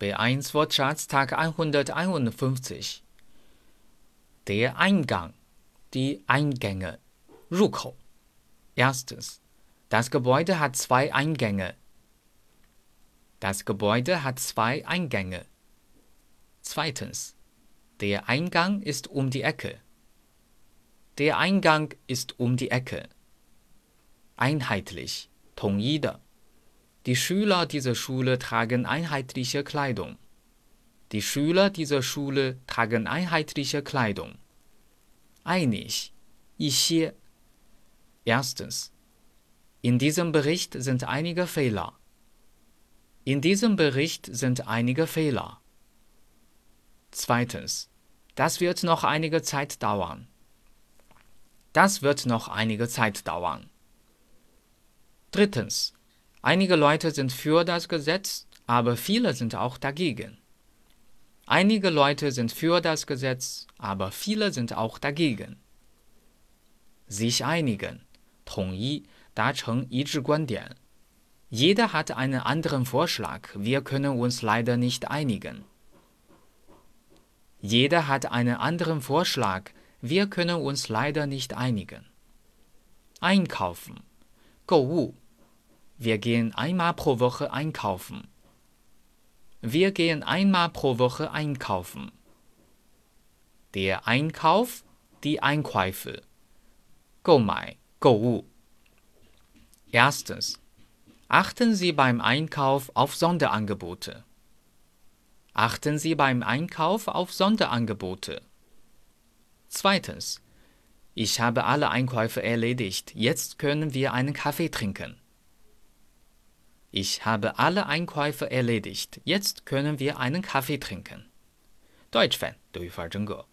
B1 Wortschatz Tag 151. Der Eingang, die Eingänge, 入口. Erstens. Das Gebäude hat zwei Eingänge. Das Gebäude hat zwei Eingänge. Zweitens. Der Eingang ist um die Ecke. Der Eingang ist um die Ecke. Einheitlich, 统一的. Die Schüler dieser Schule tragen einheitliche Kleidung. Die Schüler dieser Schule tragen einheitliche Kleidung. Einig, 一些. Erstens. In diesem Bericht sind einige Fehler. In diesem Bericht sind einige Fehler. Zweitens. Das wird noch einige Zeit dauern. Das wird noch einige Zeit dauern. Drittens. Einige Leute sind für das Gesetz, aber viele sind auch dagegen. Einige Leute sind für das Gesetz, aber viele sind auch dagegen. Sich einigen, 统一，达成一致观点。Jeder hat einen anderen Vorschlag, wir können uns leider nicht einigen. Jeder hat einen anderen Vorschlag, wir können uns leider nicht einigen. Einkaufen, 购物。 wir gehen einmal pro Woche einkaufen. Wir gehen einmal pro Woche einkaufen. Der Einkauf, die Einkäufe. Goumai, Gou. Erstens. Achten Sie beim Einkauf auf Sonderangebote. Achten Sie beim Einkauf auf Sonderangebote. Zweitens. Ich habe alle Einkäufe erledigt. Jetzt können wir einen Kaffee trinken. Ich habe alle Einkäufe erledigt. Jetzt können wir einen Kaffee trinken. Deutsch Fan 德语范儿真格。